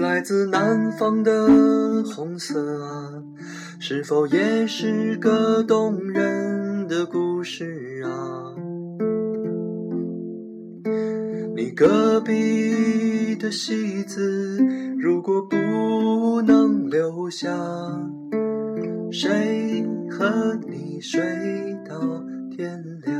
来自南方的红色啊，是否也是个动人的故事啊？你隔壁的戏子，如果不能留下，谁和你睡到天亮？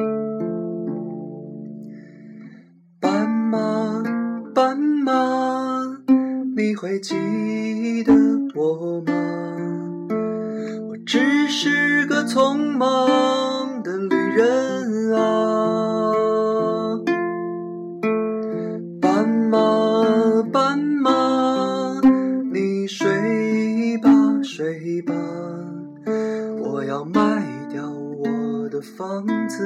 还记得我吗？我只是个匆忙的旅人啊。斑马，斑马，你睡吧睡吧，我要卖掉我的房子。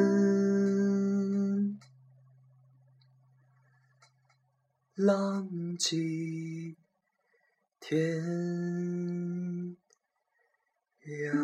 浪迹天涯。